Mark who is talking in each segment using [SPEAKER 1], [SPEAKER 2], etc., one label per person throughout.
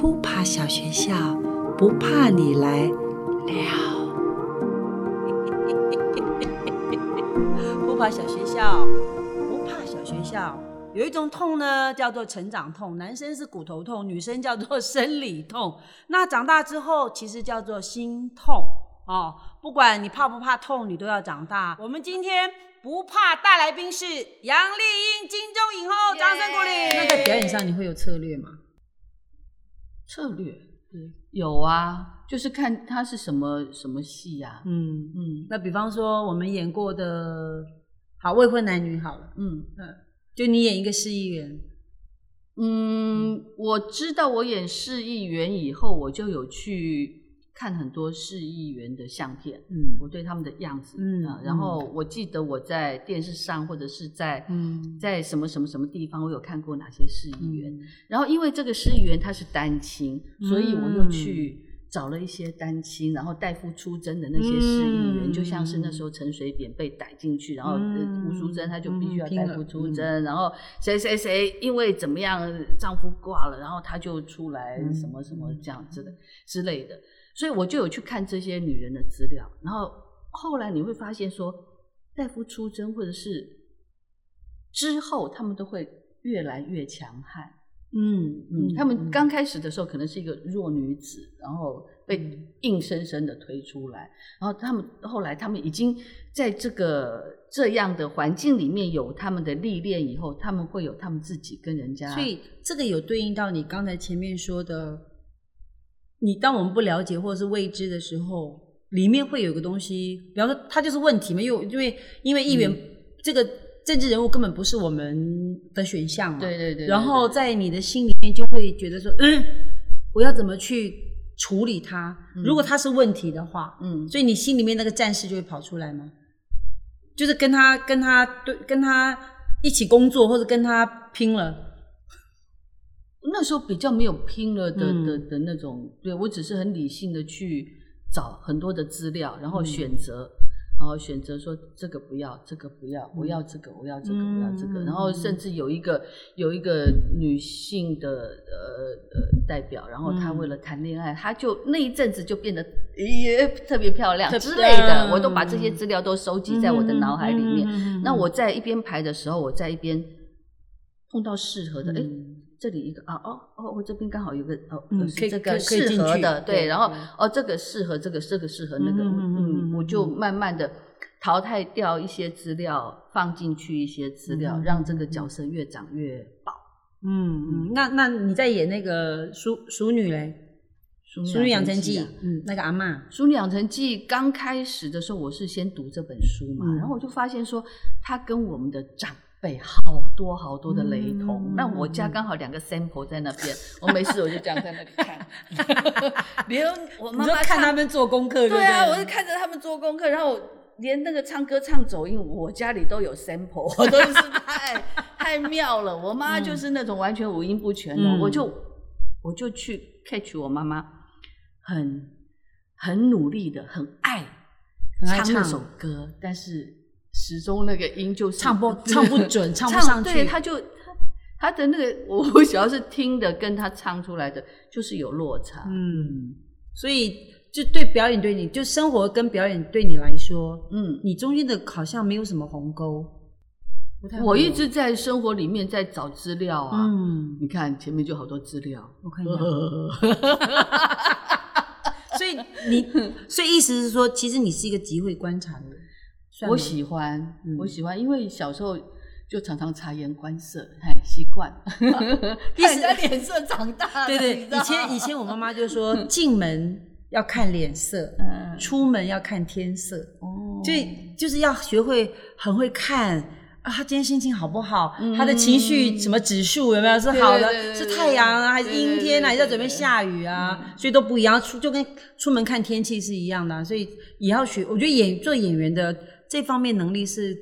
[SPEAKER 1] 扑爬小学校不怕你来了。扑爬小学校不怕小学校，有一种痛呢，叫做成长痛，男生是骨头痛，女生叫做生理痛。那长大之后，其实叫做心痛哦。不管你怕不怕痛，你都要长大。我们今天不怕大来宾是杨丽英，金钟影后，掌声鼓励。那在表演上你会有策略吗？
[SPEAKER 2] 策略，对，有啊，就是看他是什么什么戏呀、
[SPEAKER 1] 嗯，
[SPEAKER 2] 嗯。
[SPEAKER 1] 那比方说我们演过的，好未婚男女好了，
[SPEAKER 2] 嗯。
[SPEAKER 1] 嗯，就你演一个市议员，
[SPEAKER 2] 嗯，我知道我演市议员以后，我就有去看很多市议员的相片，
[SPEAKER 1] 嗯。
[SPEAKER 2] 我对他们的样子，
[SPEAKER 1] 嗯
[SPEAKER 2] 啊然后我记得我在电视上或者是在
[SPEAKER 1] 嗯。
[SPEAKER 2] 在什么什么什么地方，我有看过哪些市议员。
[SPEAKER 1] 嗯。
[SPEAKER 2] 然后因为这个市议员他是单亲，所以我又去找了一些单亲，然后代夫出征的那些市议员，
[SPEAKER 1] 嗯
[SPEAKER 2] 就像是那时候陈水扁被逮进去，然后吴淑珍他就必须要代父出征，然后谁谁谁因为怎么样丈夫挂了，然后他就出来
[SPEAKER 1] 嗯。
[SPEAKER 2] 什么什么这样子的之类的，所以我就有去看这些女人的资料，然后后来你会发现说，大夫出征或者是之后，他们都会越来越强悍。
[SPEAKER 1] 嗯
[SPEAKER 2] 嗯，他们刚开始的时候可能是一个弱女子，然后被硬生生的推出来，然后他们后来他们已经在这个这样的环境里面有他们的历练以后，他们会有他们自己跟人家，
[SPEAKER 1] 所以这个有对应到你刚才前面说的，你当我们不了解或者是未知的时候，里面会有个东西，比方说它就是问题嘛，因为因为因为议员、
[SPEAKER 2] 嗯
[SPEAKER 1] 这个政治人物根本不是我们的选项嘛，
[SPEAKER 2] 对对对对
[SPEAKER 1] 然后在你的心里面就会觉得说，嗯，我要怎么去处理它？如果它是问题的话，
[SPEAKER 2] 嗯，
[SPEAKER 1] 所以你心里面那个战士就会跑出来吗？就是跟他跟他对跟他一起工作，或者跟他拼了。
[SPEAKER 2] 那时候比较没有拼了的、
[SPEAKER 1] 嗯。
[SPEAKER 2] 的的那种，对我只是很理性的去找很多的资料，然
[SPEAKER 1] 嗯
[SPEAKER 2] 后选择，然后选择说这个不要，这个不要，我要这个，我要这个，我要这个，
[SPEAKER 1] 嗯。
[SPEAKER 2] 然后甚至有一个有一个女性的呃呃代表，然后她
[SPEAKER 1] 嗯
[SPEAKER 2] 为了谈恋爱，她就那一阵子就变得也特别漂亮之类的，
[SPEAKER 1] 嗯
[SPEAKER 2] 我都把这些资料都收集在我的脑海里面。
[SPEAKER 1] 嗯
[SPEAKER 2] 那我在一边排的时候，我在一边碰到适合的，哎、
[SPEAKER 1] 嗯
[SPEAKER 2] 这里一个啊，哦哦，我这边刚好有个哦，这个适合的，
[SPEAKER 1] 对
[SPEAKER 2] 对，然后哦，这个适合这个，这个适合那个，
[SPEAKER 1] 嗯
[SPEAKER 2] 我就
[SPEAKER 1] 嗯。
[SPEAKER 2] 慢慢的淘汰掉一些资料，放进去一些资料，
[SPEAKER 1] 嗯
[SPEAKER 2] 让这个角色越长越饱。
[SPEAKER 1] 嗯嗯，那那你在演那个淑淑女嘞，《《淑女养成记》
[SPEAKER 2] 啊。
[SPEAKER 1] 嗯，那个阿嬷，《
[SPEAKER 2] 淑女养成记》刚开始的时候，我是先读这本书嘛，
[SPEAKER 1] 嗯。
[SPEAKER 2] 然后我就发现说，它跟我们的长辈好多好多的雷同。
[SPEAKER 1] 嗯
[SPEAKER 2] 那我家刚好两个 sample 在那边，我没事我就这样在那里看，连我妈妈唱
[SPEAKER 1] 看他们做功课，
[SPEAKER 2] 对啊，我就看着他们做功课，然后连那个唱歌唱走音，我家里都有 sample，我真是太太妙了。我妈就是那种完全五音不全的，
[SPEAKER 1] 嗯。
[SPEAKER 2] 我就我就去 catch 我妈妈，很很努力的，很爱
[SPEAKER 1] 很爱
[SPEAKER 2] 唱那首歌，但是始终那个音就是
[SPEAKER 1] 唱不 唱不准，唱不
[SPEAKER 2] 唱
[SPEAKER 1] 上去，
[SPEAKER 2] 对，他就他他的那个，我 我主要是听的跟他唱出来的就是有落差。
[SPEAKER 1] 嗯，所以就对表演对你，就生活跟表演对你来说，
[SPEAKER 2] 嗯，
[SPEAKER 1] 你中间的好像没有什么鸿沟。不太
[SPEAKER 2] 我一直在生活里面在找资料啊。
[SPEAKER 1] 嗯，
[SPEAKER 2] 你看前面就好多资料，
[SPEAKER 1] 我看一下。所以你，所以意思是说，其实你是一个极会观察的人。
[SPEAKER 2] 我喜欢，
[SPEAKER 1] 嗯
[SPEAKER 2] 我喜欢，因为小时候就常常察言观色，哎，习惯，看人家脸色长大的。
[SPEAKER 1] 对对，以前以前我妈妈就说，进门要看脸色，
[SPEAKER 2] 嗯
[SPEAKER 1] 出门要看天色，
[SPEAKER 2] 哦
[SPEAKER 1] 所以就是要学会很会看啊，他今天心情好不好？
[SPEAKER 2] 嗯
[SPEAKER 1] 他的情绪什么指数有没有是好的？
[SPEAKER 2] 对对对对
[SPEAKER 1] 是太阳啊，还是阴天啊？还是要准备下雨啊？所以都不一样，出就跟出门看天气是一样的啊、所以也要学。我觉得演做演员的这方面能力是，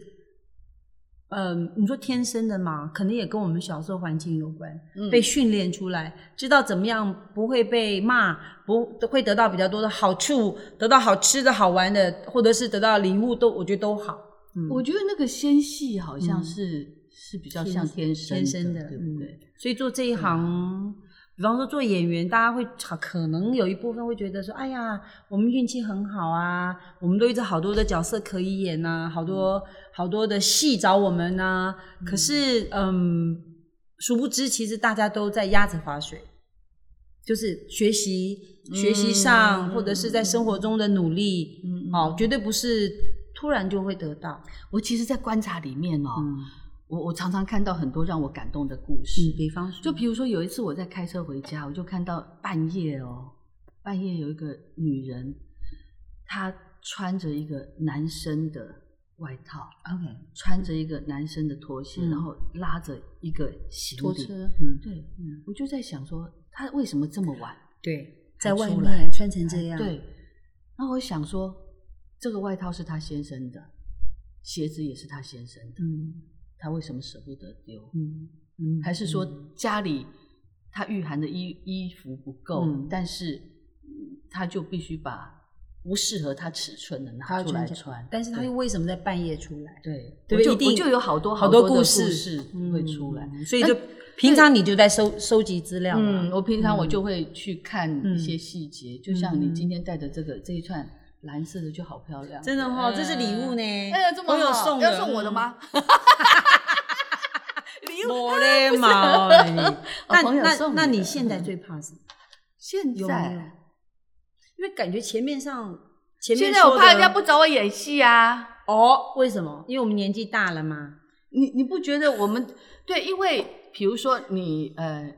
[SPEAKER 1] 嗯、你说天生的嘛，可能也跟我们小时候环境有关，
[SPEAKER 2] 嗯
[SPEAKER 1] 被训练出来，知道怎么样不会被骂，不会得到比较多的好处，得到好吃的好玩的，或者是得到礼物，都我觉得都好。嗯
[SPEAKER 2] 我觉得那个纤细好像是、是比较像天生
[SPEAKER 1] 天生的，
[SPEAKER 2] 对不对？
[SPEAKER 1] 嗯？所以做这一行比方说做演员，大家会可能有一部分会觉得说，哎呀，我们运气很好啊，我们都一直好多的角色可以演呐、好多好多的戏找我们呐、可是，嗯，殊不知其实大家都在鸭子划水，就是学习学习上，
[SPEAKER 2] 嗯
[SPEAKER 1] 或者是在生活中的努力，
[SPEAKER 2] 嗯
[SPEAKER 1] 哦，绝对不是突然就会得到。
[SPEAKER 2] 我其实，在观察里面哦，
[SPEAKER 1] 嗯
[SPEAKER 2] 我我常常看到很多让我感动的故事。
[SPEAKER 1] 嗯，比方说，
[SPEAKER 2] 就比如说有一次我在开车回家，我就看到半夜哦，半夜有一个女人，她穿着一个男生的外套
[SPEAKER 1] ，OK
[SPEAKER 2] 穿着一个男生的拖鞋，
[SPEAKER 1] 嗯
[SPEAKER 2] 然后拉着一个行李。
[SPEAKER 1] 拖车，嗯
[SPEAKER 2] 对，
[SPEAKER 1] 嗯，
[SPEAKER 2] 我就在想说，她为什么这么晚？
[SPEAKER 1] 对，在外面穿成这样，
[SPEAKER 2] 对，那我想说，这个外套是她先生的，鞋子也是她先生的，
[SPEAKER 1] 嗯
[SPEAKER 2] 她为什么舍不得丢？
[SPEAKER 1] 嗯嗯，
[SPEAKER 2] 还是说
[SPEAKER 1] 嗯
[SPEAKER 2] 家里他御寒的衣衣服不够，
[SPEAKER 1] 嗯
[SPEAKER 2] 但是嗯他就必须把不适合他尺寸的拿出
[SPEAKER 1] 来
[SPEAKER 2] 来穿，
[SPEAKER 1] 但是他又为什么在半夜出来？
[SPEAKER 2] 对
[SPEAKER 1] 对一定
[SPEAKER 2] 就有好多
[SPEAKER 1] 好
[SPEAKER 2] 多故
[SPEAKER 1] 多事
[SPEAKER 2] 事会出来。
[SPEAKER 1] 嗯所以就平常你就在收收集资料嘛。
[SPEAKER 2] 嗯，我平常我
[SPEAKER 1] 嗯
[SPEAKER 2] 就会去看一些细节，就像你
[SPEAKER 1] 嗯
[SPEAKER 2] 今天戴的这个这一串蓝色的就好漂亮，
[SPEAKER 1] 真的哈，
[SPEAKER 2] 嗯
[SPEAKER 1] 这是礼物呢。
[SPEAKER 2] 哎呀，这么好
[SPEAKER 1] 送，
[SPEAKER 2] 要送我的吗？
[SPEAKER 1] 我嘞妈！那那那
[SPEAKER 2] 你
[SPEAKER 1] 现在最怕什么？
[SPEAKER 2] 现在？
[SPEAKER 1] 因为感觉前面上前面
[SPEAKER 2] 现在我怕人家不找我演戏啊。
[SPEAKER 1] 哦，为什么？因为我们年纪大了嘛。
[SPEAKER 2] 你你不觉得我们对？因为比如说你呃，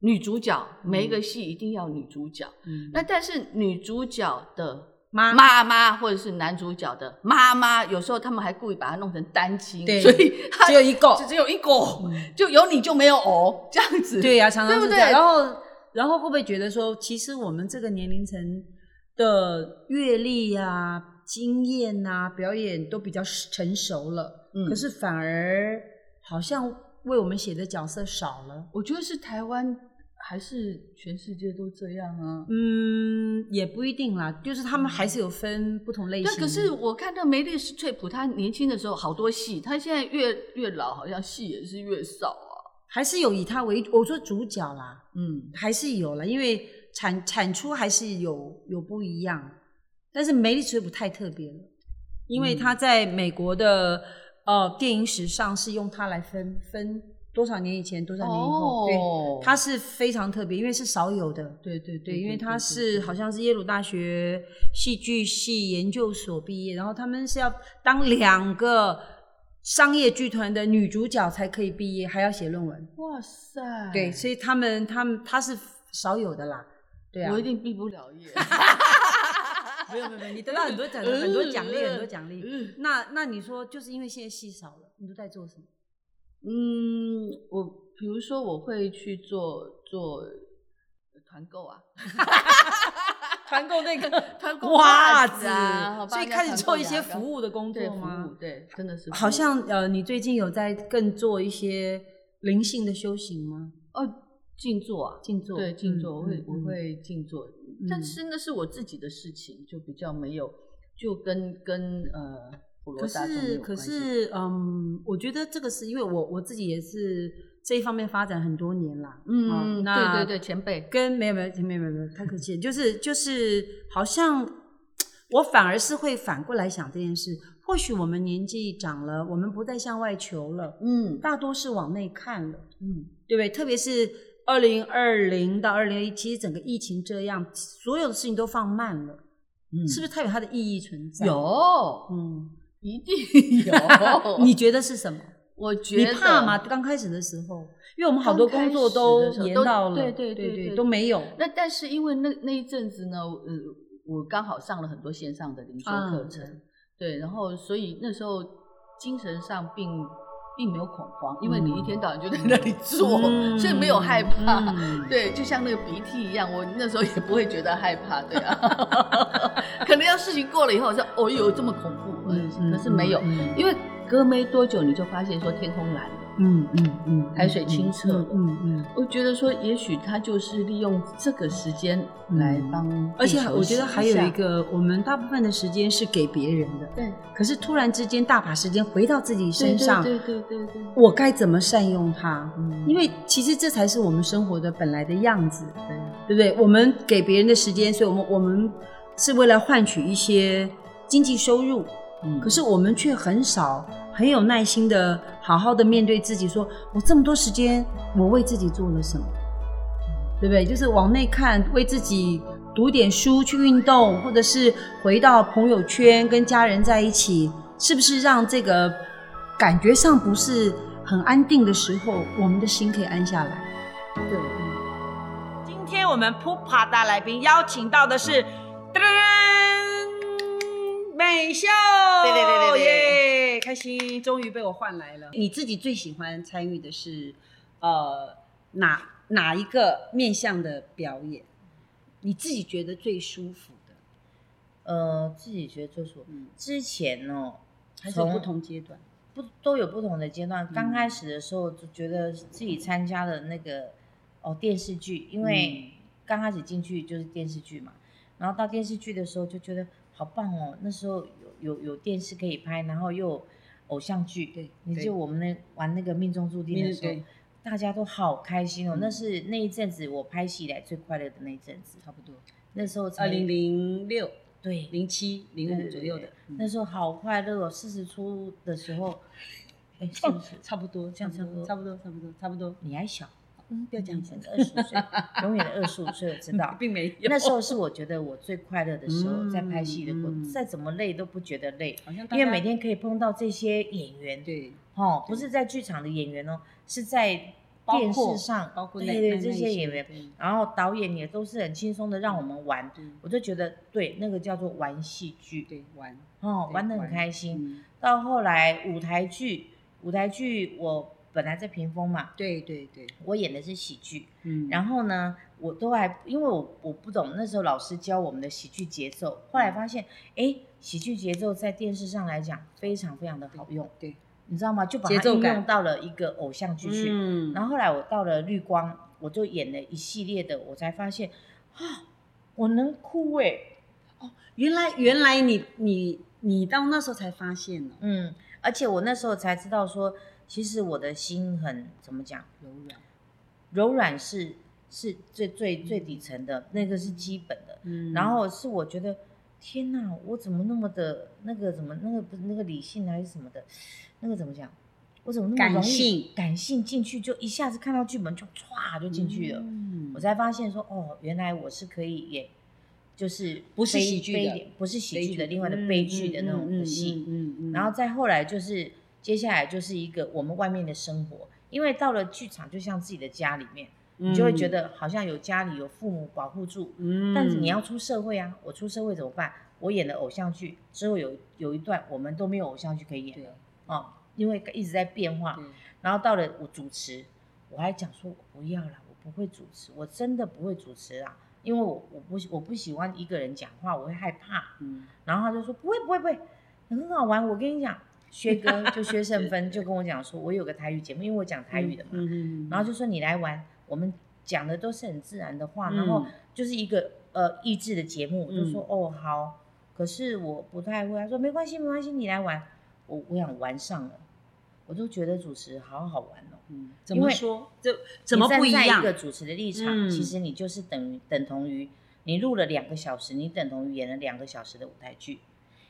[SPEAKER 2] 女主角每一个戏一定要女主角，
[SPEAKER 1] 嗯，
[SPEAKER 2] 那但是女主角的
[SPEAKER 1] 妈
[SPEAKER 2] 妈妈或者是男主角的妈妈，有时候他们还故意把它弄成单亲，
[SPEAKER 1] 对
[SPEAKER 2] 所以他
[SPEAKER 1] 只有一个
[SPEAKER 2] 只只有一个，就有你就没有我这样子。
[SPEAKER 1] 对呀、常常是这样。
[SPEAKER 2] 对
[SPEAKER 1] 然后，然后会不会觉得说，其实我们这个年龄层的阅历啊、经验啊、表演都比较成熟了，
[SPEAKER 2] 嗯
[SPEAKER 1] 可是反而好像为我们写的角色少了。
[SPEAKER 2] 我觉得是台湾还是全世界都这样啊。
[SPEAKER 1] 嗯，也不一定啦，就是他们还是有分不同类型。
[SPEAKER 2] 对，可是我看到梅丽史翠普，她年轻的时候好多戏，她现在越越老，好像戏也是越少啊。
[SPEAKER 1] 还是有以他为，我说主角啦，
[SPEAKER 2] 嗯，
[SPEAKER 1] 还是有了，因为产产出还是有有不一样，但是梅丽史翠普太特别了，因为他在美国的、呃电影史上是用它来分分多少年以前多少年以后，
[SPEAKER 2] 哦
[SPEAKER 1] 对，它是非常特别，因为是少有的，
[SPEAKER 2] 对对
[SPEAKER 1] 对，因为他是好像是耶鲁大学戏剧系研究所毕业，然后他们是要当两个商业剧团的女主角才可以毕业，还要写论文。
[SPEAKER 2] 哇塞，
[SPEAKER 1] 对，所以他们他们他是少有的啦。对啊，
[SPEAKER 2] 我一定毕不了业。
[SPEAKER 1] 没有没有没有，你得到很多奖很多奖励很多奖励。
[SPEAKER 2] 嗯
[SPEAKER 1] 那那你说，就是因为现在戏少了，你都在做什么？
[SPEAKER 2] 嗯，我比如说我会去做做团购啊，
[SPEAKER 1] 团购那个
[SPEAKER 2] 团购
[SPEAKER 1] 袜
[SPEAKER 2] 子啊，
[SPEAKER 1] 所以开始做一些服务的工作吗
[SPEAKER 2] 务？对，真的是
[SPEAKER 1] 好像呃，你最近有在更做一些灵性的修行吗？
[SPEAKER 2] 哦静坐啊，
[SPEAKER 1] 静坐，
[SPEAKER 2] 对静坐，
[SPEAKER 1] 嗯
[SPEAKER 2] 我会
[SPEAKER 1] 嗯
[SPEAKER 2] 我会静坐，但是那是我自己的事情，就比较没有，就跟跟呃普罗
[SPEAKER 1] 可
[SPEAKER 2] 大众没
[SPEAKER 1] 是可是，嗯，我觉得这个是因为我我自己也是这一方面发展很多年啦。
[SPEAKER 2] 嗯，
[SPEAKER 1] 好
[SPEAKER 2] 对
[SPEAKER 1] 那
[SPEAKER 2] 对对，前辈，
[SPEAKER 1] 跟没有没有没有没有太客气，就是就是好像我反而是会反过来想这件事。或许我们年纪长了，我们不再向外求了，
[SPEAKER 2] 嗯
[SPEAKER 1] 大多是往内看了，
[SPEAKER 2] 嗯，
[SPEAKER 1] 对不对？特别是二零二零到二零二一，其实整个疫情这样，所有的事情都放慢了，
[SPEAKER 2] 嗯
[SPEAKER 1] 是不是它有它的意义存在？，
[SPEAKER 2] 有，
[SPEAKER 1] 嗯，
[SPEAKER 2] 一定有。
[SPEAKER 1] 你觉得是什么？
[SPEAKER 2] 我觉
[SPEAKER 1] 你
[SPEAKER 2] 得
[SPEAKER 1] 怕吗？刚开始的时候，因为我们好多工作都延到了，
[SPEAKER 2] 对对
[SPEAKER 1] 对
[SPEAKER 2] 对对
[SPEAKER 1] 都没有。
[SPEAKER 2] 那但是因为那那一阵子呢，呃，我刚好上了很多线上的灵修
[SPEAKER 1] 啊
[SPEAKER 2] 课程，对，然后所以那时候精神上并并没有恐慌，因为你一天到晚就在那里做，
[SPEAKER 1] 嗯
[SPEAKER 2] 所以没有害怕。
[SPEAKER 1] 嗯
[SPEAKER 2] 对，就像那个鼻涕一样，我那时候也不会觉得害怕，对啊。可能要事情过了以后，说哦哟这么恐怖，
[SPEAKER 1] 嗯
[SPEAKER 2] 嗯，可是没有，
[SPEAKER 1] 嗯
[SPEAKER 2] 因为隔没多久你就发现说天空蓝了。
[SPEAKER 1] 嗯嗯嗯，
[SPEAKER 2] 海水清澈。
[SPEAKER 1] 嗯嗯嗯。
[SPEAKER 2] 我觉得说，也许他就是利用这个时间来帮
[SPEAKER 1] 而且我觉得还有一个，我们大部分的时间是给别人的，
[SPEAKER 2] 对。
[SPEAKER 1] 可是突然之间大把时间回到自己身上，
[SPEAKER 2] 对对对对对，
[SPEAKER 1] 我该怎么善用它？
[SPEAKER 2] 嗯。
[SPEAKER 1] 因为其实这才是我们生活的本来的样子，
[SPEAKER 2] 对。
[SPEAKER 1] 对不对？我们给别人的时间，所以我们我们是为了换取一些经济收入，
[SPEAKER 2] 嗯
[SPEAKER 1] 可是我们却很少很有耐心的好好的面对自己说，我这么多时间，我为自己做了什么？对不对？就是往内看，为自己读点书，去运动，或者是回到朋友圈跟家人在一起，是不是让这个感觉上不是很安定的时候，我们的心可以安下来？
[SPEAKER 2] 对，
[SPEAKER 1] 今天我们普帕大来宾邀请到的是，美秀，
[SPEAKER 3] 对对对对对
[SPEAKER 1] 耶，开心，终于被我换来了。你自己最喜欢参与的是呃哪哪一个面向的表演？你自己觉得最舒服的？
[SPEAKER 3] 呃，自己觉得最舒服。
[SPEAKER 1] 嗯，
[SPEAKER 3] 之前哦，
[SPEAKER 1] 还是有不同阶段？
[SPEAKER 3] 不都有不同的阶段。
[SPEAKER 1] 嗯
[SPEAKER 3] 刚开始的时候就觉得自己参加的那个哦电视剧，因为刚开始进去就是电视剧嘛，然后到电视剧的时候就觉得好棒哦。那时候有有有电视可以拍，然后又有偶像剧。
[SPEAKER 1] 对对
[SPEAKER 3] 你就我们那玩那个命中注定的时候，大家都好开心哦。
[SPEAKER 1] 嗯
[SPEAKER 3] 那是那一阵子我拍戏以来最快乐的那一阵子。
[SPEAKER 1] 差不多，
[SPEAKER 3] 那时候才
[SPEAKER 1] 二零零六、
[SPEAKER 3] 对
[SPEAKER 1] 零七、零五左右的
[SPEAKER 3] 那时候好快乐哦，四十出的时候，哎，是不是？
[SPEAKER 1] 差不多，
[SPEAKER 3] 这样差不多
[SPEAKER 1] 差不多，差不多，差不多。
[SPEAKER 3] 你还小，
[SPEAKER 1] 嗯，不要讲
[SPEAKER 3] 以前的二十五岁，永远的二十五岁，我知道。
[SPEAKER 1] 并没有。
[SPEAKER 3] 那时候是我觉得我最快乐的时候，
[SPEAKER 1] 嗯
[SPEAKER 3] 在拍戏的过程，
[SPEAKER 1] 嗯
[SPEAKER 3] 再怎么累都不觉得累，
[SPEAKER 1] 好像
[SPEAKER 3] 因为每天可以碰到这些演员，
[SPEAKER 1] 对
[SPEAKER 3] 哦，不是在剧场的演员哦，是在电视上，
[SPEAKER 1] 包括那
[SPEAKER 3] 对对这
[SPEAKER 1] 些
[SPEAKER 3] 些演员，然后导演也都是很轻松的让我们玩，我就觉得对，那个叫做玩戏剧，
[SPEAKER 1] 对玩，
[SPEAKER 3] 哦，玩的很开心。
[SPEAKER 1] 嗯，
[SPEAKER 3] 到后来舞台剧，舞台剧我本来在屏风嘛，
[SPEAKER 1] 对对对，
[SPEAKER 3] 我演的是喜剧，
[SPEAKER 1] 嗯，
[SPEAKER 3] 然后呢，我都还因为我我不懂那时候老师教我们的喜剧节奏，后来发现，哎，喜剧节奏在电视上来讲非常非常的好用，
[SPEAKER 1] 对，
[SPEAKER 3] 你知道吗？就把它应
[SPEAKER 1] 节奏感
[SPEAKER 3] 用到了一个偶像剧去。
[SPEAKER 1] 嗯，
[SPEAKER 3] 然后后来我到了绿光，我就演了一系列的，我才发现啊，我能哭哎、
[SPEAKER 1] 原来原来你你你到那时候才发现哦，
[SPEAKER 3] 嗯，而且我那时候才知道说，其实我的心很怎么讲，
[SPEAKER 1] 柔软，
[SPEAKER 3] 柔软是是最最最底层的，那个是基本的。
[SPEAKER 1] 嗯
[SPEAKER 3] 然后是我觉得，天哪，我怎么那么的那个怎么那个不是那个理性还是什么的，那个怎么讲？我怎么那么容易
[SPEAKER 1] 感性
[SPEAKER 3] 感性进去就一下子看到剧本就唰就进去了，
[SPEAKER 1] 嗯
[SPEAKER 3] 我才发现说哦，原来我是可以演，就是
[SPEAKER 1] 不是喜剧的
[SPEAKER 3] 不是喜剧的，另外的悲剧的那种的戏。
[SPEAKER 1] 嗯嗯，
[SPEAKER 3] 然后再后来就是接下来就是一个我们外面的生活，因为到了剧场就像自己的家里面，你就会觉得好像有家里有父母保护住，
[SPEAKER 1] 嗯，
[SPEAKER 3] 但是你要出社会啊，我出社会怎么办？我演了偶像剧之后有有一段我们都没有偶像剧可以演
[SPEAKER 1] 对
[SPEAKER 3] 了哦，因为一直在变化。然后到了我主持，我还讲说我不要了，我不会主持，我真的不会主持啊，因为我我不我不喜欢一个人讲话，我会害怕。
[SPEAKER 1] 嗯
[SPEAKER 3] 然后他就说不会不会不会，很好玩。我跟你讲，薛哥就薛胜 芬就跟我讲说，我有个台语节目，因为我讲台语的嘛，
[SPEAKER 1] 嗯
[SPEAKER 3] 然后就说你来玩，我们讲的都是很自然的话，
[SPEAKER 1] 嗯
[SPEAKER 3] 然后就是一个呃益智的节目，我就
[SPEAKER 1] 嗯
[SPEAKER 3] 说、哦好，可是我不太会。他说没关系没关系，你来玩。我我想玩上了，我都觉得主持好好玩哦。
[SPEAKER 1] 嗯，怎么说？这怎么不一样
[SPEAKER 3] 在一个？主持的立场，
[SPEAKER 1] 嗯
[SPEAKER 3] 其实你就是等于等同于你录了两个小时，你等同于演了两个小时的舞台剧。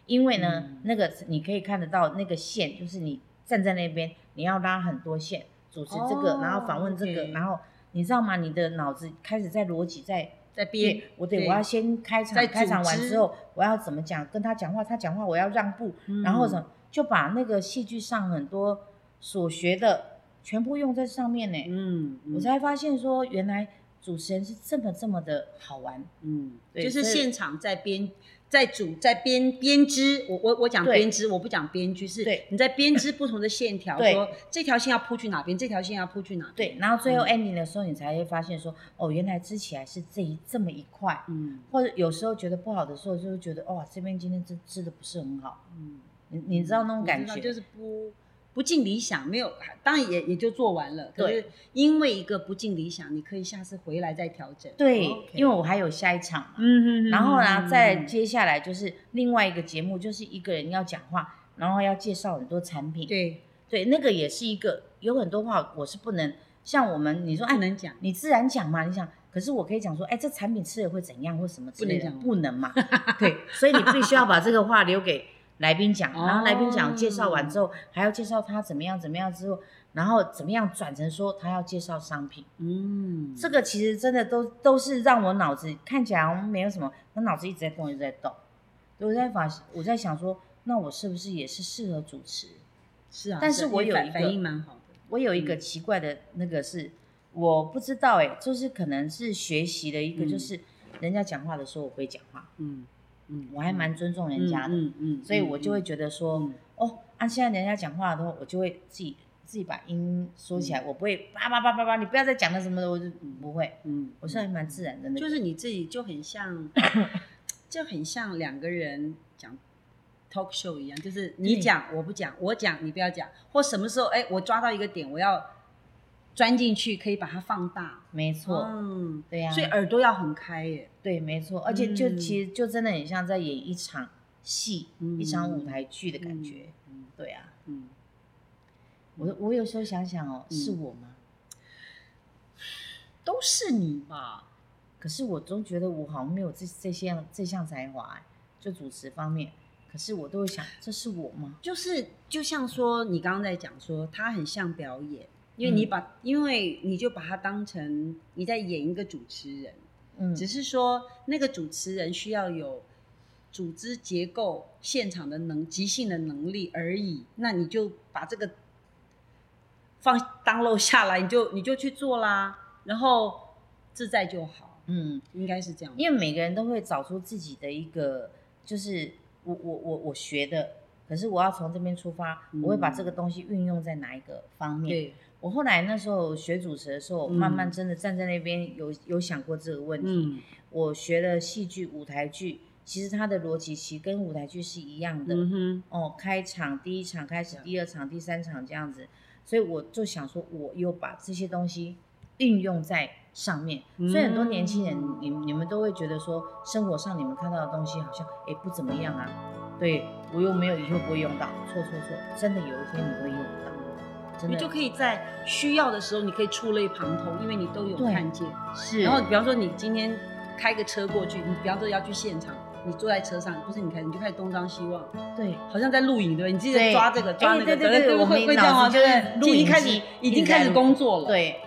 [SPEAKER 3] 因为呢，
[SPEAKER 1] 嗯
[SPEAKER 3] 那个你可以看得到那个线，就是你站在那边，你要拉很多线，主持这个，
[SPEAKER 1] 哦
[SPEAKER 3] 然后访问这个，然后你知道吗？你的脑子开始在逻辑在
[SPEAKER 1] 在编，
[SPEAKER 3] 我得我要先开场，开场完之后，我要怎么讲，跟他讲话，他讲话我要让步，
[SPEAKER 1] 嗯
[SPEAKER 3] 然后什么就把那个戏剧上很多所学的全部用在上面呢。
[SPEAKER 1] 嗯，
[SPEAKER 3] 我才发现说，原来主持人是这么这么的好玩。
[SPEAKER 1] 嗯，就是
[SPEAKER 3] 对所以
[SPEAKER 1] 现场在编，在组在编编织。我我我讲编织，我不讲编剧，是
[SPEAKER 3] 对
[SPEAKER 1] 你在编织不同的线条，说这条线要铺去哪边，这条线要铺去哪边。
[SPEAKER 3] 对，然后最后
[SPEAKER 1] 嗯
[SPEAKER 3] ending 的时候，你才会发现说，哦，原来织起来是这一这么一块，
[SPEAKER 1] 嗯
[SPEAKER 3] 或者有时候觉得不好的时候，就会觉得，哇，这边今天织织的不是很好，
[SPEAKER 1] 嗯，
[SPEAKER 3] 你你知道那种感觉？
[SPEAKER 1] 就是不不尽理想，没有，当然也也就做完了。可
[SPEAKER 3] 对
[SPEAKER 1] 是因为一个不尽理想，你可以下次回来再调整。
[SPEAKER 3] 对因为我还有下一场嘛。
[SPEAKER 1] 嗯
[SPEAKER 3] 然后呢，再接下来就是另外一个节目，就是一个人要讲话，然后要介绍很多产品。
[SPEAKER 1] 对，
[SPEAKER 3] 对，那个也是一个有很多话我是不能像我们你说哎，
[SPEAKER 1] 能讲。
[SPEAKER 3] 你自然讲嘛，你想。可是我可以讲说，哎，这产品吃了会怎样，或什么之类的，
[SPEAKER 1] 不能讲
[SPEAKER 3] 不能嘛？对，所以你必须要把这个话留给来宾讲，然后来宾讲介绍完之后，还要介绍他怎么样怎么样之后，然后怎么样转成说他要介绍商品。
[SPEAKER 1] 嗯，
[SPEAKER 3] 这个其实真的都都是让我脑子看起来没有什么，我脑子一直在动，一直在动。我在法，我在想说，那我是不是也是适合主持？
[SPEAKER 1] 是啊，
[SPEAKER 3] 但是我有一个
[SPEAKER 1] 反反应蛮好的。
[SPEAKER 3] 我有一个奇怪的那个是，我不知道哎、就是可能是学习的一个，
[SPEAKER 1] 嗯
[SPEAKER 3] 就是人家讲话的时候我不会讲话，
[SPEAKER 1] 嗯嗯，
[SPEAKER 3] 我还蛮尊重人家的，
[SPEAKER 1] 嗯嗯，
[SPEAKER 3] 所以我就会觉得说，
[SPEAKER 1] 嗯。
[SPEAKER 3] 哦，按、现在人家讲话的时候，我就会自己自己把音缩起来，我不会叭叭叭叭叭，你不要再讲了什么的，我就不会，
[SPEAKER 1] 嗯，
[SPEAKER 3] 我是还蛮自然的那个，
[SPEAKER 1] 就是你自己就很像，就很像两个人讲 talk show 一样，就是你讲我不讲，我讲你不要讲，或什么时候哎，我抓到一个点，我要钻进去，可以把它放大。
[SPEAKER 3] 没错，
[SPEAKER 1] 嗯，
[SPEAKER 3] 对呀、
[SPEAKER 1] 所以耳朵要很开耶。
[SPEAKER 3] 对，没错，而且就
[SPEAKER 1] 嗯
[SPEAKER 3] 其实就真的很像在演一场戏，
[SPEAKER 1] 嗯
[SPEAKER 3] 一场舞台剧的感觉。
[SPEAKER 1] 嗯
[SPEAKER 3] 对啊，
[SPEAKER 1] 嗯，
[SPEAKER 3] 我我有时候想想哦，
[SPEAKER 1] 嗯
[SPEAKER 3] 是我吗？
[SPEAKER 1] 都是你吧？
[SPEAKER 3] 可是我总觉得我好像没有这这些这项才华、哎就主持方面。可是我都会想，这是我吗？
[SPEAKER 1] 就是就像说你刚刚在讲说，他很像表演，因为你
[SPEAKER 3] 嗯
[SPEAKER 1] 把，因为你就把它当成你在演一个主持人。
[SPEAKER 3] 嗯，
[SPEAKER 1] 只是说那个主持人需要有组织结构、现场的能即兴的能力而已。那你就把这个放 download 下来，你就你就去做啦，然后自在就好，
[SPEAKER 3] 嗯，
[SPEAKER 1] 应该是这样。
[SPEAKER 3] 因为每个人都会找出自己的一个，就是我我我我学的，可是我要从这边出发，
[SPEAKER 1] 嗯。
[SPEAKER 3] 我会把这个东西运用在哪一个方面？
[SPEAKER 1] 对，
[SPEAKER 3] 我后来那时候学主持的时候，
[SPEAKER 1] 嗯。
[SPEAKER 3] 慢慢真的站在那边有有想过这个问题。
[SPEAKER 1] 嗯。
[SPEAKER 3] 我学了戏剧、舞台剧，其实它的逻辑其实跟舞台剧是一样的。
[SPEAKER 1] 嗯哼，
[SPEAKER 3] 哦，开场第一场开始，第二场、第三场这样子，所以我就想说，我又把这些东西运用在上面。所以很多年轻人，你你们都会觉得说，生活上你们看到的东西好像哎不怎么样啊，对我又没有以后不会用到，错错错，真的有一天你会用到，真的
[SPEAKER 1] 你就可以在需要的时候，你可以触类旁通，因为你都有看见。
[SPEAKER 3] 是，
[SPEAKER 1] 然后比方说你今天开个车过去，你比方说要去现场，你坐在车上，不是你开，你就开始东张西望，
[SPEAKER 3] 对。
[SPEAKER 1] 好像在录影，对不对？你记得抓这个，抓那个，
[SPEAKER 3] 哎对对对我
[SPEAKER 1] 会会这样吗？对不对？
[SPEAKER 3] 就是录影
[SPEAKER 1] 已经开始
[SPEAKER 3] 机
[SPEAKER 1] 已经开始工作了，，
[SPEAKER 3] 对，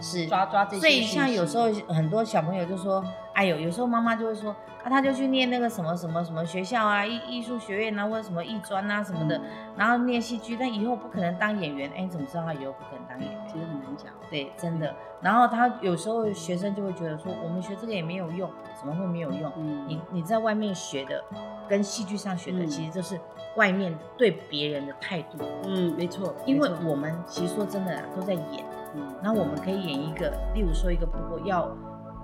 [SPEAKER 3] 是
[SPEAKER 1] 抓抓这些
[SPEAKER 3] 所以。像有时候很多小朋友就说，哎呦，有时候妈妈就会说，啊，他就去念那个什么什么什么学校啊，艺艺术学院啊，或者什么艺专啊什么的，然后念戏剧，但以后不可能当演员。哎，你怎么知道他以后不可能当演员？
[SPEAKER 1] 其实很难讲，
[SPEAKER 3] 对，真的。然后他有时候学生就会觉得说，我们学这个也没有用，怎么会没有用？
[SPEAKER 1] 嗯，
[SPEAKER 3] 你你在外面学的，跟戏剧上学的，
[SPEAKER 1] 嗯
[SPEAKER 3] 其实就是外面对别人的态度。
[SPEAKER 1] 嗯，没错，
[SPEAKER 3] 因为我们其实说真的啊，都在演。
[SPEAKER 1] 嗯
[SPEAKER 3] 那我们可以演一个，例如说一个婆婆要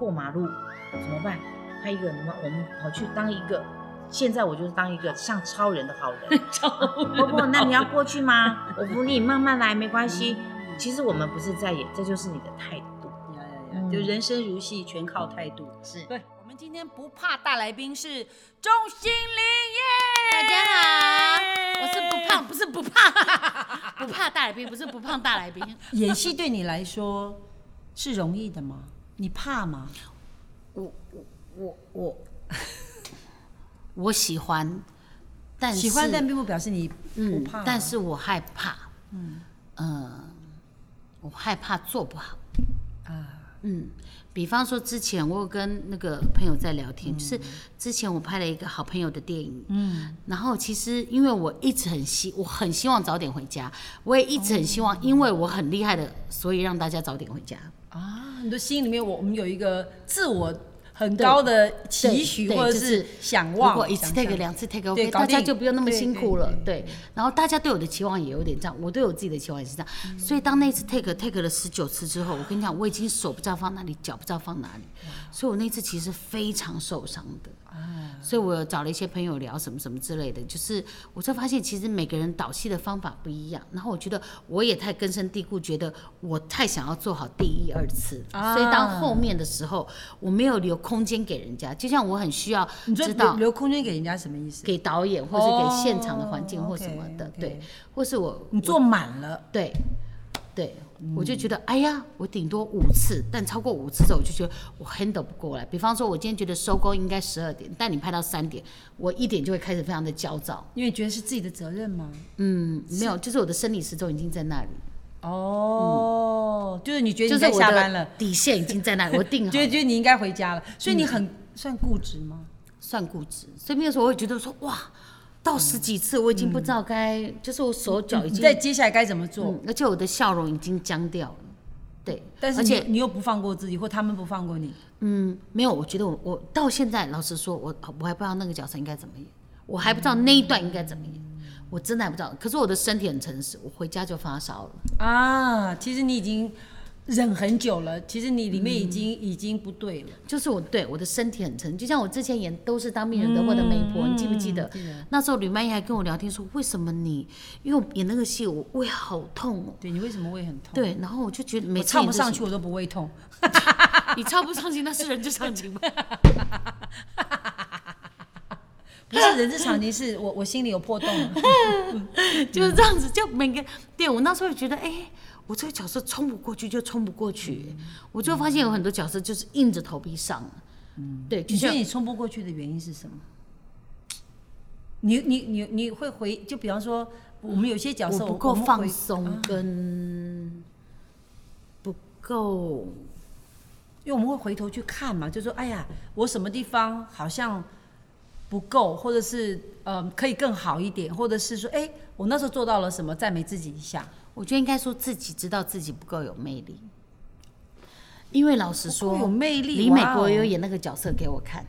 [SPEAKER 3] 过马路怎么办？他一个人吗？我们跑去当一个，现在我就是当一个像超人的好人。婆婆，那你要过去吗？我扶你，慢慢来，没关系。其实我们不是在演，这就是你的态度。
[SPEAKER 1] 呀呀
[SPEAKER 3] 嗯
[SPEAKER 1] 呀，就人生如戏，全靠态度。
[SPEAKER 3] 是，
[SPEAKER 1] 对，我们今天不怕大来宾是钟心
[SPEAKER 4] 大
[SPEAKER 1] 凌耶，
[SPEAKER 4] 家好，我是不 胖，不是不胖，不怕大来宾，不是不胖大来宾。
[SPEAKER 1] 演戏对你来说是容易的吗？你怕吗？
[SPEAKER 4] 我我我我我喜欢，但是
[SPEAKER 1] 喜欢，但并不表示你不
[SPEAKER 4] 嗯
[SPEAKER 1] 怕啊、，
[SPEAKER 4] 但是我害怕，嗯我害怕做不好。
[SPEAKER 1] 啊，
[SPEAKER 4] 嗯，比方说之前我有跟那个朋友在聊天，
[SPEAKER 1] 嗯。
[SPEAKER 4] 就是之前我拍了一个好朋友的电影，
[SPEAKER 1] 嗯，
[SPEAKER 4] 然后其实因为我一直很希，我很希望早点回家，我也一直很希望，因为我很厉害的，所以让大家早点回家。
[SPEAKER 1] 啊，你的心里面我我们有一个自我很高的期许或者
[SPEAKER 4] 是
[SPEAKER 1] 是想望，
[SPEAKER 4] 如果一次 take 两次 take
[SPEAKER 1] 对
[SPEAKER 4] OK，
[SPEAKER 1] 搞
[SPEAKER 4] 大家就不用那么辛苦了。
[SPEAKER 1] 对
[SPEAKER 4] 对，然后大家对我的期望也有点这样，我对我自己的期望也是这样。
[SPEAKER 1] 嗯
[SPEAKER 4] 所以当那次 take take 了十九次之后，我跟你讲，我已经手不知道放哪里，脚不知道放哪里，所以我那次其实非常受伤的。所以我找了一些朋友聊什么什么之类的，就是我才发现其实每个人导戏的方法不一样，然后我觉得我也太根深蒂固，觉得我太想要做好第一二次，
[SPEAKER 1] 啊。
[SPEAKER 4] 所以当后面的时候我没有留空间给人家，就像我很需要
[SPEAKER 1] 你
[SPEAKER 4] 知道
[SPEAKER 1] 留留空间给人家什么意思？
[SPEAKER 4] 给导演或是给现场的环境
[SPEAKER 1] 哦
[SPEAKER 4] 或什么的对，或是我
[SPEAKER 1] 你做满了，
[SPEAKER 4] 对，对，我就觉得，哎呀，我顶多五次，但超过五次之后，我就觉得我 handle 不过来。比方说，我今天觉得收工应该十二点，但你拍到三点，我一点就会开始非常的焦躁。
[SPEAKER 1] 因为觉得是自己的责任吗？
[SPEAKER 4] 嗯，没有，就是我的生理时钟已经在那里，
[SPEAKER 1] 哦，就是你觉得
[SPEAKER 4] 就是
[SPEAKER 1] 下班了，
[SPEAKER 4] 底线已经在那里，我定 好
[SPEAKER 1] 觉得
[SPEAKER 4] 了，
[SPEAKER 1] 觉得你应该回家了，所以你很算固执吗？
[SPEAKER 4] 算固执。所以那个时候我会觉得说，哇，到十几次我已经不知道该，就是我手脚已经，
[SPEAKER 1] 在接下来该怎么做？
[SPEAKER 4] 嗯，而且我的笑容已经僵掉了。对，
[SPEAKER 1] 但是
[SPEAKER 4] 而且
[SPEAKER 1] 你你又不放过自己，或他们不放过你，
[SPEAKER 4] 嗯，没有，我觉得我我到现在，老实说，我我还不知道那个角色应该怎么演，我还不知道那一段应该怎么演，我真的还不知道。可是我的身体很诚实，我回家就发烧了。
[SPEAKER 1] 啊，其实你已经忍很久了，其实你里面已经、已经不对了。
[SPEAKER 4] 就是我对我的身体很沉，就像我之前演都是当病人得过的媒婆，你记不记得？
[SPEAKER 1] 记得
[SPEAKER 4] 那时候吕曼怡还跟我聊天说，为什么你因为我演那个戏我胃好痛哦。
[SPEAKER 1] 对你为什么胃很痛？，
[SPEAKER 4] 对，然后我就觉得每
[SPEAKER 1] 我
[SPEAKER 4] 次
[SPEAKER 1] 唱不上去，我都不胃痛。
[SPEAKER 4] 你唱不上去那是人之常情吧？
[SPEAKER 1] 不是人之常情，是我我心里有破洞了。
[SPEAKER 4] 就是这样子，就每个对我那时候就觉得，哎、我这个角色冲不过去就冲不过去，我就发现有很多角色就是硬着头皮上了。嗯，对，
[SPEAKER 1] 你觉得你冲不过去的原因是什么？你你你你会回，就比方说，我们有些角色
[SPEAKER 4] 我不够放松，跟不够
[SPEAKER 1] 因为我们会回头去看嘛，就说哎呀，我什么地方好像不够，或者是呃可以更好一点，或者是说哎，我那时候做到了什么，赞美自己一下。
[SPEAKER 4] 我觉得应该说自己知道自己不够有魅力，因为老实说，
[SPEAKER 1] 有魅力
[SPEAKER 4] 李美国有演那个角色给我看，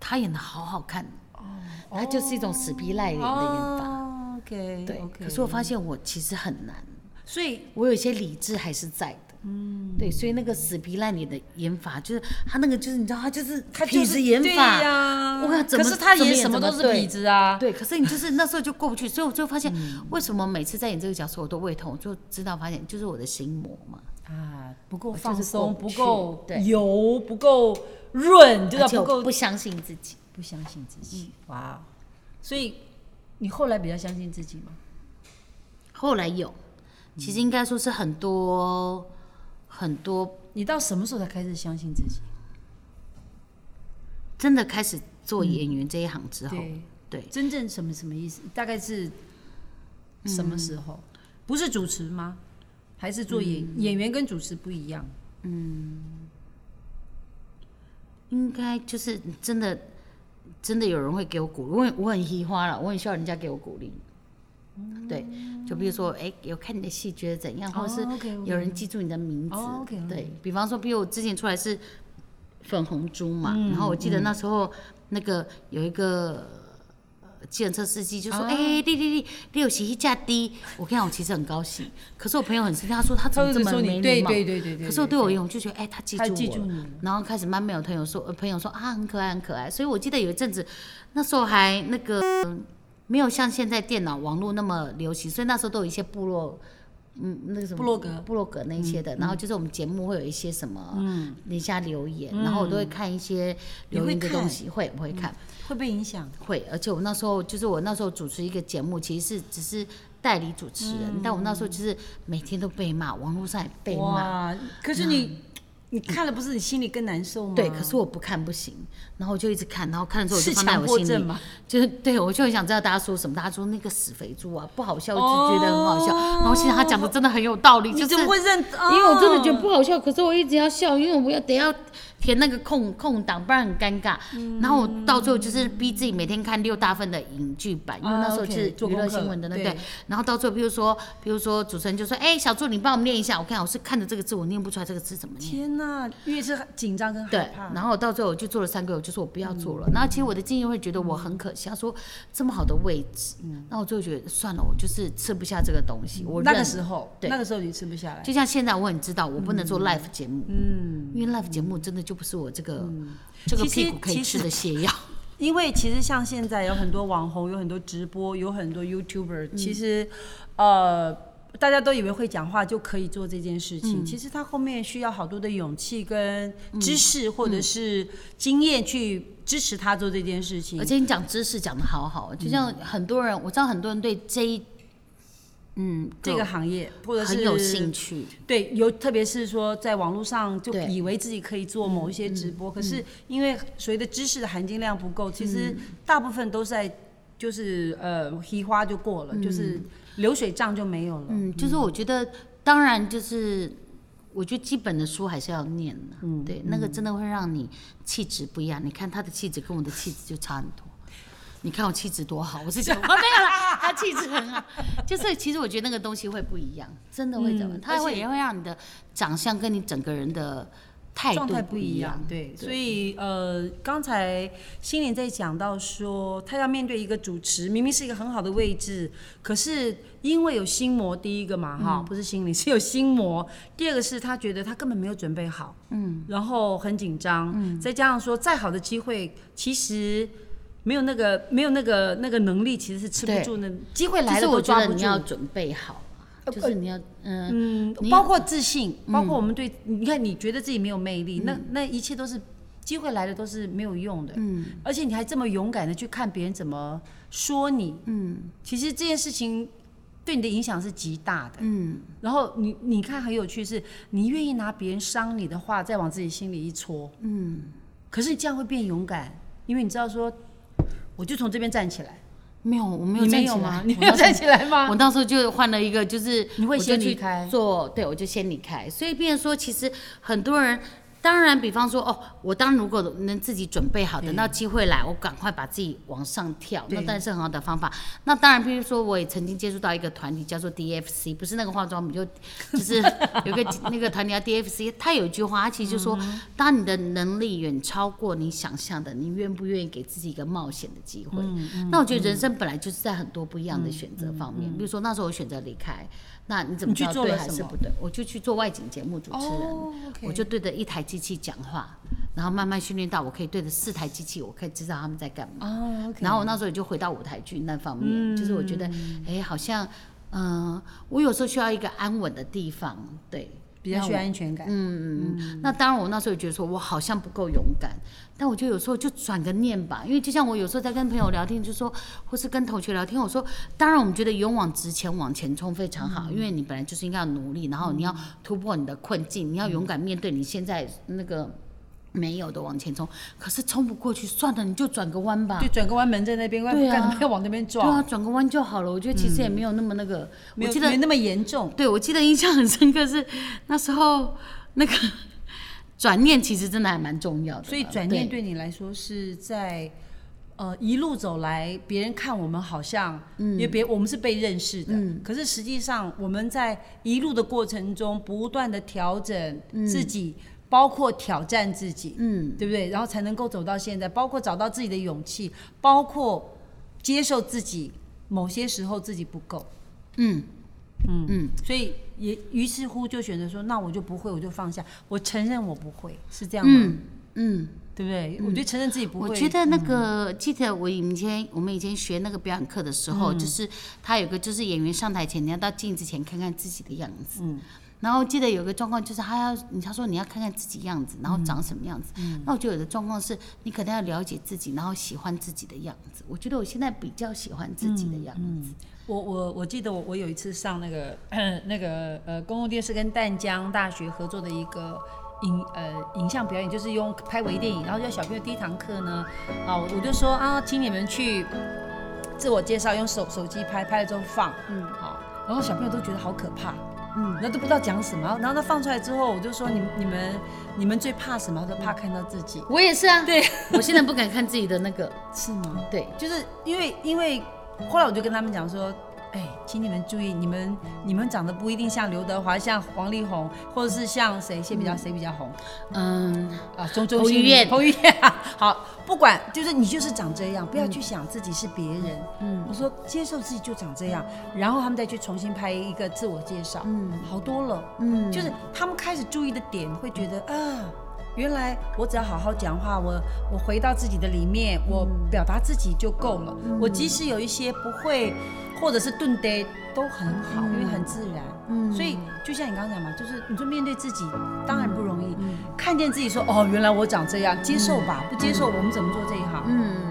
[SPEAKER 4] 她演的好好看，
[SPEAKER 1] 哦。
[SPEAKER 4] 他就是一种死皮赖脸的演法。
[SPEAKER 1] 哦，OK，
[SPEAKER 4] 对可是我发现我其实很难，
[SPEAKER 1] 所以
[SPEAKER 4] 我有一些理智还是在的。嗯，对，所以那个死皮赖脸的演法，就是他那个就是你知道，他就是
[SPEAKER 1] 他就是
[SPEAKER 4] 痞子演
[SPEAKER 1] 对
[SPEAKER 4] 法。
[SPEAKER 1] 呀
[SPEAKER 4] 我看怎么
[SPEAKER 1] 可是他演什么都是
[SPEAKER 4] 演怎么对
[SPEAKER 1] 痞子啊。
[SPEAKER 4] 对，可是你就是那时候就过不去，所以我就发现，
[SPEAKER 1] 嗯
[SPEAKER 4] 为什么每次在演这个角色我都胃痛，我就知道发现就是我的心魔嘛，
[SPEAKER 1] 啊，不够放松，不够油，不够润，就是不够
[SPEAKER 4] 不相信自己。
[SPEAKER 1] 不相信自己。哇，所以你后来比较相信自己吗？
[SPEAKER 4] 后来有，其实应该说是很多很多
[SPEAKER 1] 你到什么时候才开始相信自己？
[SPEAKER 4] 真的开始做演员这一行之后，
[SPEAKER 1] 对，
[SPEAKER 4] 对，
[SPEAKER 1] 真正什么什么意思？大概是什么时候？不是主持吗？还是做演、演员跟主持不一样？
[SPEAKER 4] 嗯应该就是真的真的有人会给我鼓励，我很我很喜花了，我很需要人家给我鼓励。对，就比如说，哎、有看你的戏觉得怎样，或者是有人记住你的名字。对比方说，比如我之前出来是粉红猪嘛，
[SPEAKER 1] 嗯
[SPEAKER 4] 然后我记得那时候那个有一个。呃计程车司机就说：“
[SPEAKER 1] 啊
[SPEAKER 4] 哎、弟弟弟，你有洗一架低。”我跟你讲，我其实很高兴。可是我朋友很生气，他说他怎么这么
[SPEAKER 1] 说你对
[SPEAKER 4] 没礼貌？
[SPEAKER 1] 对对对对。
[SPEAKER 4] 可是我对我而言，我就觉得，哎、他记住我了，
[SPEAKER 1] 记住你
[SPEAKER 4] 然后开始慢慢有朋友说，呃，朋友说啊，很可爱，很可爱。所以我记得有一阵子，那时候还那个没有像现在电脑网络那么流行，所以那时候都有一些部落，嗯，那个什么
[SPEAKER 1] 部落格
[SPEAKER 4] 部落格那一些的。然后就是我们节目会有一些什么，嗯，底下留言，然后我都会看一些留言的东西，会我会看。
[SPEAKER 1] 会被影响。
[SPEAKER 4] 会，而且我那时候就是我那时候主持一个节目，其实是只是代理主持人，但我那时候就是每天都被骂，网络上也被骂。
[SPEAKER 1] 哇！可是你你看了不是你心里更难受吗？
[SPEAKER 4] 对，可是我不看不行，然后我就一直看，然后看了之后我
[SPEAKER 1] 是
[SPEAKER 4] 就放在我心里，
[SPEAKER 1] 迫症吗？
[SPEAKER 4] 就是对我就很想知道大家说什么，大家说那个死肥猪啊不好笑，一直觉得很好笑，然后现在他讲的真的很有道理，就是
[SPEAKER 1] 怎么会认？
[SPEAKER 4] 因为我真的觉得
[SPEAKER 1] 哦
[SPEAKER 4] 不好笑，可是我一直要笑，因为我要等一下填那个空空档，不然很尴尬。
[SPEAKER 1] 嗯
[SPEAKER 4] 然后我到最后就是逼自己每天看六大份的影剧版，因为那时候是娱乐新闻的，对不
[SPEAKER 1] 对
[SPEAKER 4] 对？然后到最后，比如说，比如说主持人就说：“哎，小助你帮我们念一下。”我看我是看着这个字，我念不出来这个字怎么念。
[SPEAKER 1] 天哪，越是紧张跟害
[SPEAKER 4] 对
[SPEAKER 1] 怕，，
[SPEAKER 4] 然后到最后我就做了三个月，我就说我不要做
[SPEAKER 1] 嗯
[SPEAKER 4] 了。然后其实我的经纪会觉得我很可惜，他说这么好的位置，那我最后觉得算了，我就是吃不下这个东西。我
[SPEAKER 1] 嗯那个时候，
[SPEAKER 4] 对
[SPEAKER 1] 那个时候你吃不下来。
[SPEAKER 4] 就像现在我很知道我不能做 live 节目，
[SPEAKER 1] 嗯，
[SPEAKER 4] 因为 live 节目真的就不是我这个这个屁股可以吃的泻药。
[SPEAKER 1] 因为其实像现在有很多网红，有很多直播，有很多 YouTuber，、其实呃。大家都以为会讲话就可以做这件事情，其实他后面需要好多的勇气跟知识或者是经验去支持他做这件事情。
[SPEAKER 4] 而且你讲知识讲的好好，就像很多人，我知道很多人对这一，嗯，
[SPEAKER 1] 这个行业或者是
[SPEAKER 4] 很有兴趣，
[SPEAKER 1] 对，有特别是说在网络上就以为自己可以做某一些直播，可是因为所谓的知识的含金量不够，其实大部分都是在就是呃提花就过了，就是流水账就没有了。
[SPEAKER 4] 嗯，就是我觉得，当然就是。我觉得基本的书还是要念的，嗯，对，那个真的会让你气质不一样。你看他的气质跟我的气质就差很多。你看我气质多好，我是讲，哦、没有啦，他气质很好。就是其实我觉得那个东西会不一样，真的会怎么，
[SPEAKER 1] 嗯
[SPEAKER 4] 它会也会让你的长相跟你整个人的态度
[SPEAKER 1] 状态不
[SPEAKER 4] 一
[SPEAKER 1] 一样，对，所以呃，刚才心灵在讲到说，他要面对一个主持，明明是一个很好的位置，可是因为有心魔，第一个嘛哈，不是心灵，是有心魔；第二个是他觉得他根本没有准备好，嗯，然后很紧张，嗯，再加上说再好的机会，其实。没有那个没有那个那个能力，其实是吃不住那机会来
[SPEAKER 4] 了我觉。得你要准备好啊，就是你要嗯
[SPEAKER 1] 嗯，
[SPEAKER 4] 你
[SPEAKER 1] 包括自信，包括我们对，你看你觉得自己没有魅力，那那一切都是机会来的都是没有用的。嗯，而且你还这么勇敢的去看别人怎么说你，嗯，其实这件事情对你的影响是极大的。
[SPEAKER 4] 嗯，
[SPEAKER 1] 然后你你看很有趣是，你愿意拿别人伤你的话再往自己心里一戳，嗯，可是你这样会变勇敢，因为你知道说，我就从这边站起来，
[SPEAKER 4] 没有，我没有
[SPEAKER 1] 你
[SPEAKER 4] 站起来
[SPEAKER 1] 没有吗？你没有站起来吗？
[SPEAKER 4] 我到时候就换了一个，就是
[SPEAKER 1] 你会先离开
[SPEAKER 4] 做，对我就先离开。所以，变成说，其实很多人，当然，比方说，哦，我当如果能自己准备好，等到机会来，我赶快把自己往上跳，那
[SPEAKER 1] 对
[SPEAKER 4] 当然是很好的方法。那当然，比如说，我也曾经接触到一个团体叫做 DFC，不是那个化妆品，就 就是有个 那个团体叫 DFC，他有一句话，他其实就说，当你的能力远超过你想象的，你愿不愿意给自己一个冒险的机会？那我觉得人生本来就是在很多不一样的选择方面，比如说那时候我选择离开，那你怎么
[SPEAKER 1] 去
[SPEAKER 4] 知道对
[SPEAKER 1] 做了什么
[SPEAKER 4] 还是不对？我就去做外景节目主持人，我就对着一台机器讲话，然后慢慢训练到我可以对着四台机器，我可以知道他们在干嘛。然后我那时候也就回到舞台剧那方面，就是我觉得，哎，好像，嗯、我有时候需要一个安稳的地方，对，
[SPEAKER 1] 比较需要安全感。
[SPEAKER 4] 嗯嗯嗯，那当然，我那时候也觉得说我好像不够勇敢，但我觉得有时候就转个念吧，因为就像我有时候在跟朋友聊天，就说或是跟同学聊天，我说，当然我们觉得勇往直前、往前冲非常好，因为你本来就是应该要努力，然后你要突破你的困境，你要勇敢面对你现在那个没有的往前冲，可是冲不过去，算了，你就转个弯吧
[SPEAKER 1] 就。转个弯门在那边，
[SPEAKER 4] 对啊
[SPEAKER 1] 干嘛要往那边
[SPEAKER 4] 对啊，转个弯就好了。我觉得其实也没有那么那个，
[SPEAKER 1] 没
[SPEAKER 4] 我记得
[SPEAKER 1] 有没那么严重。
[SPEAKER 4] 对，我记得印象很深刻是那时候那个转念，其实真的还蛮重要的。
[SPEAKER 1] 所以转念对你来说是在呃一路走来，别人看我们好像，因为别我们是被认识的，可是实际上我们在一路的过程中不断的调整自己。包括挑战自己，
[SPEAKER 4] 嗯，
[SPEAKER 1] 对不对？然后才能够走到现在，包括找到自己的勇气，包括接受自己某些时候自己不够，
[SPEAKER 4] 嗯。
[SPEAKER 1] 嗯。
[SPEAKER 4] 嗯，
[SPEAKER 1] 所以也于是乎就选择说，那我就不会，我就放下，我承认我不会，是这样吗？
[SPEAKER 4] 嗯嗯，
[SPEAKER 1] 对不对？我觉得承认自己不会，
[SPEAKER 4] 我觉得那个、记得我以前我们以前学那个表演课的时
[SPEAKER 1] 嗯。
[SPEAKER 4] 候，就是他有个就是演员上台前，你要到镜子前看看自己的样子。
[SPEAKER 1] 嗯
[SPEAKER 4] 然后记得有个状况，就是他要，你他说你要看看自己样子，然后长什么样子。
[SPEAKER 1] 嗯
[SPEAKER 4] 那我觉得有的状况是你可能要了解自己，然后喜欢自己的样子。我觉得我现在比较喜欢自己的样子。
[SPEAKER 1] 我我我记得我我有一次上那个 那个呃公共电视跟淡江大学合作的一个影呃影像表演，就是用拍微电影，然后叫小朋友第一堂课呢，啊我就说啊，请你们去自我介绍，用手手机拍，拍了之后放，嗯好，然后小朋友都觉得好可怕。嗯，那都不知道讲什么，然后他放出来之后，我就说你你们你们最怕什么？他说怕看到自己，
[SPEAKER 4] 我也是啊，
[SPEAKER 1] 对，
[SPEAKER 4] 我现在不敢看自己的那个，
[SPEAKER 1] 是吗？
[SPEAKER 4] 对，
[SPEAKER 1] 就是因为因为后来我就跟他们讲说，哎，请你们注意，你们你们长得不一定像刘德华、像黄力宏，或者是像谁谁比较谁比较红
[SPEAKER 4] 嗯，
[SPEAKER 1] 啊？钟钟欣
[SPEAKER 4] 彭于晏
[SPEAKER 1] 彭于晏啊。好，不管就是你就是长这样，不要去想自己是别人。嗯，我说接受自己就长这样，然后他们再去重新拍一个自我介绍，嗯，好多了。
[SPEAKER 4] 嗯，
[SPEAKER 1] 就是他们开始注意的点，会觉得啊，原来我只要好好讲话，我我回到自己的里面，我表达自己就够了。我即使有一些不会，或者是炖呆，都很好，因为很自然。
[SPEAKER 4] 嗯
[SPEAKER 1] 所以就像你刚才讲嘛，就是你说面对自己当然不容易，看见自己说哦，原来我长这样，接受吧，不接受我们怎么做这一行？
[SPEAKER 4] 嗯